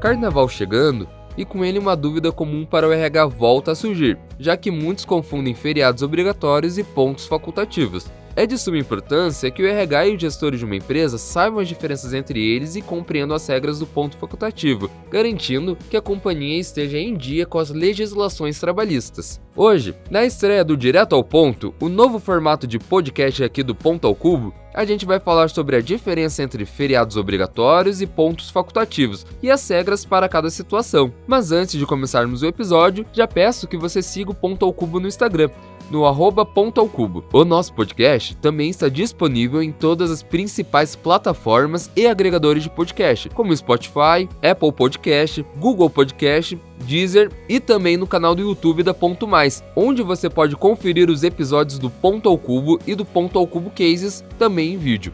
Carnaval chegando e com ele uma dúvida comum para o RH volta a surgir, já que muitos confundem feriados obrigatórios e pontos facultativos. É de suma importância que o RH e os gestores de uma empresa saibam as diferenças entre eles e compreendam as regras do ponto facultativo, garantindo que a companhia esteja em dia com as legislações trabalhistas. Hoje, na estreia do Direto ao Ponto, o novo formato de podcast aqui do Ponto ao Cubo, a gente vai falar sobre a diferença entre feriados obrigatórios e pontos facultativos e as regras para cada situação. Mas antes de começarmos o episódio, já peço que você siga o Ponto ao Cubo no Instagram no arroba Ponto ao Cubo. O nosso podcast também está disponível em todas as principais plataformas e agregadores de podcast, como Spotify, Apple Podcast, Google Podcast, Deezer e também no canal do YouTube da Ponto Mais, onde você pode conferir os episódios do Ponto ao Cubo e do Ponto ao Cubo Cases também em vídeo.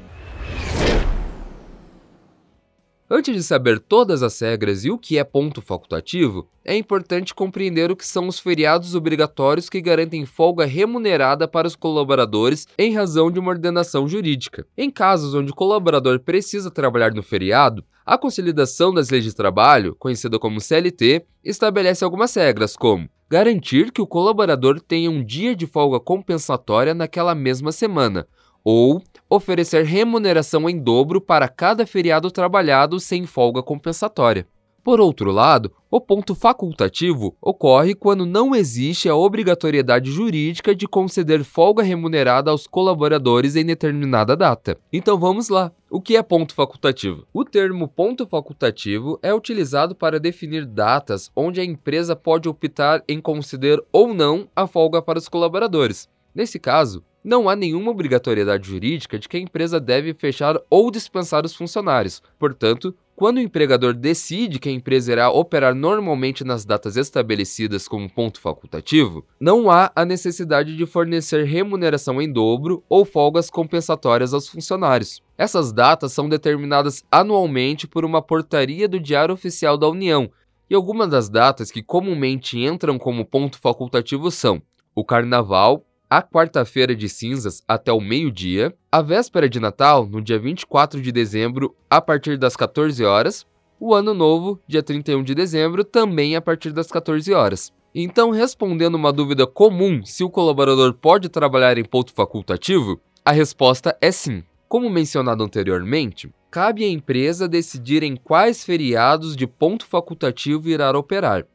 Antes de saber todas as regras e o que é ponto facultativo, é importante compreender o que são os feriados obrigatórios que garantem folga remunerada para os colaboradores em razão de uma ordenação jurídica. Em casos onde o colaborador precisa trabalhar no feriado, a Consolidação das Leis de Trabalho, conhecida como CLT, estabelece algumas regras, como garantir que o colaborador tenha um dia de folga compensatória naquela mesma semana, ou oferecer remuneração em dobro para cada feriado trabalhado sem folga compensatória. Por outro lado, o ponto facultativo ocorre quando não existe a obrigatoriedade jurídica de conceder folga remunerada aos colaboradores em determinada data. Então vamos lá. O que é ponto facultativo? O termo ponto facultativo é utilizado para definir datas onde a empresa pode optar em conceder ou não a folga para os colaboradores. Nesse caso, não há nenhuma obrigatoriedade jurídica de que a empresa deve fechar ou dispensar os funcionários. Portanto, quando o empregador decide que a empresa irá operar normalmente nas datas estabelecidas como ponto facultativo, não há a necessidade de fornecer remuneração em dobro ou folgas compensatórias aos funcionários. Essas datas são determinadas anualmente por uma portaria do Diário Oficial da União, e algumas das datas que comumente entram como ponto facultativo são o Carnaval, a quarta-feira de cinzas até o meio-dia, a véspera de Natal, no dia 24 de dezembro, a partir das 14 horas, o Ano Novo, dia 31 de dezembro, também a partir das 14 horas. Então, respondendo uma dúvida comum se o colaborador pode trabalhar em ponto facultativo, a resposta é sim. Como mencionado anteriormente, cabe à empresa decidir em quais feriados de ponto facultativo irá operar.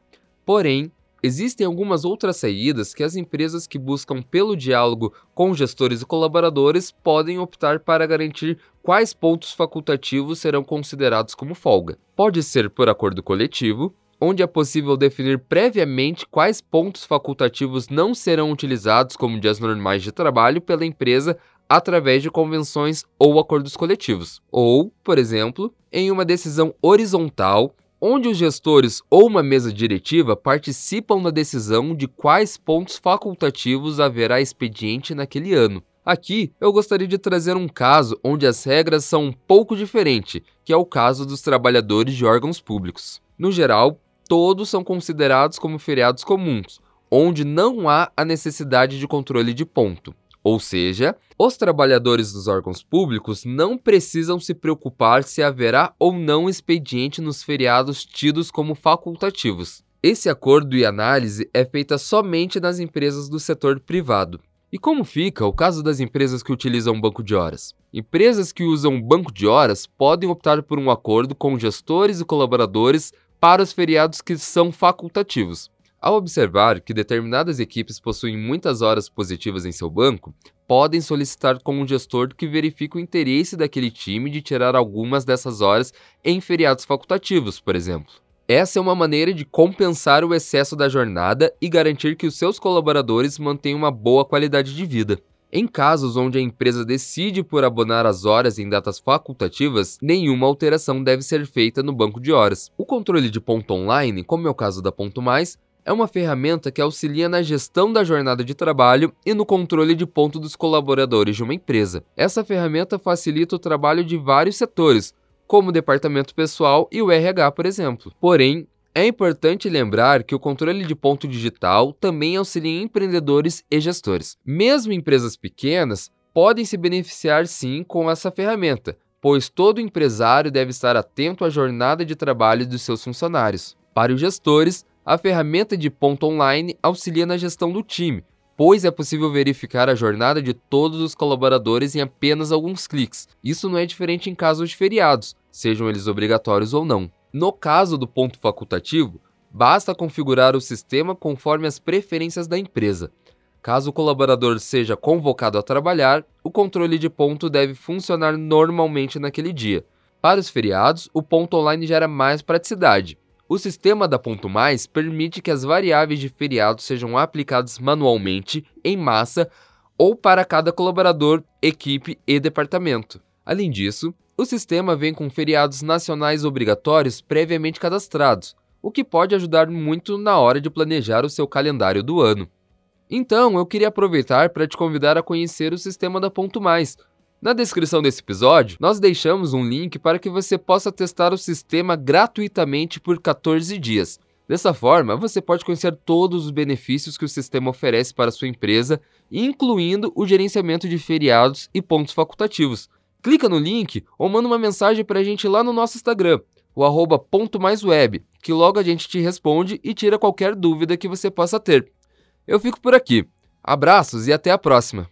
Porém, Existem algumas outras saídas que as empresas que buscam pelo diálogo com gestores e colaboradores podem optar para garantir quais pontos facultativos serão considerados como folga. Pode ser por acordo coletivo, onde é possível definir previamente quais pontos facultativos não serão utilizados como dias normais de trabalho pela empresa através de convenções ou acordos coletivos. Ou, por exemplo, em uma decisão horizontal onde os gestores ou uma mesa diretiva participam da decisão de quais pontos facultativos haverá expediente naquele ano. Aqui eu gostaria de trazer um caso onde as regras são um pouco diferentes, que é o caso dos trabalhadores de órgãos públicos. No geral, todos são considerados como feriados comuns, onde não há a necessidade de controle de ponto. Ou seja, os trabalhadores dos órgãos públicos não precisam se preocupar se haverá ou não expediente nos feriados tidos como facultativos. Esse acordo e análise é feita somente nas empresas do setor privado. E como fica o caso das empresas que utilizam banco de horas? Empresas que usam banco de horas podem optar por um acordo com gestores e colaboradores para os feriados que são facultativos. Ao observar que determinadas equipes possuem muitas horas positivas em seu banco, podem solicitar com um gestor que verifique o interesse daquele time de tirar algumas dessas horas em feriados facultativos, por exemplo. Essa é uma maneira de compensar o excesso da jornada e garantir que os seus colaboradores mantenham uma boa qualidade de vida. Em casos onde a empresa decide por abonar as horas em datas facultativas, nenhuma alteração deve ser feita no banco de horas. O controle de ponto online, como é o caso da Ponto Mais, é uma ferramenta que auxilia na gestão da jornada de trabalho e no controle de ponto dos colaboradores de uma empresa. Essa ferramenta facilita o trabalho de vários setores, como o departamento pessoal e o RH, por exemplo. Porém, é importante lembrar que o controle de ponto digital também auxilia empreendedores e gestores. Mesmo empresas pequenas podem se beneficiar sim com essa ferramenta, pois todo empresário deve estar atento à jornada de trabalho dos seus funcionários. Para os gestores, a ferramenta de ponto online auxilia na gestão do time, pois é possível verificar a jornada de todos os colaboradores em apenas alguns cliques. Isso não é diferente em casos de feriados, sejam eles obrigatórios ou não. No caso do ponto facultativo, basta configurar o sistema conforme as preferências da empresa. Caso o colaborador seja convocado a trabalhar, o controle de ponto deve funcionar normalmente naquele dia. Para os feriados, o ponto online gera mais praticidade, o sistema da Ponto Mais permite que as variáveis de feriado sejam aplicadas manualmente, em massa, ou para cada colaborador, equipe e departamento. Além disso, o sistema vem com feriados nacionais obrigatórios previamente cadastrados, o que pode ajudar muito na hora de planejar o seu calendário do ano. Então, eu queria aproveitar para te convidar a conhecer o sistema da Ponto Mais, na descrição desse episódio, nós deixamos um link para que você possa testar o sistema gratuitamente por 14 dias. Dessa forma, você pode conhecer todos os benefícios que o sistema oferece para a sua empresa, incluindo o gerenciamento de feriados e pontos facultativos. Clica no link ou manda uma mensagem para a gente lá no nosso Instagram, o arroba ponto mais web, que logo a gente te responde e tira qualquer dúvida que você possa ter. Eu fico por aqui. Abraços e até a próxima!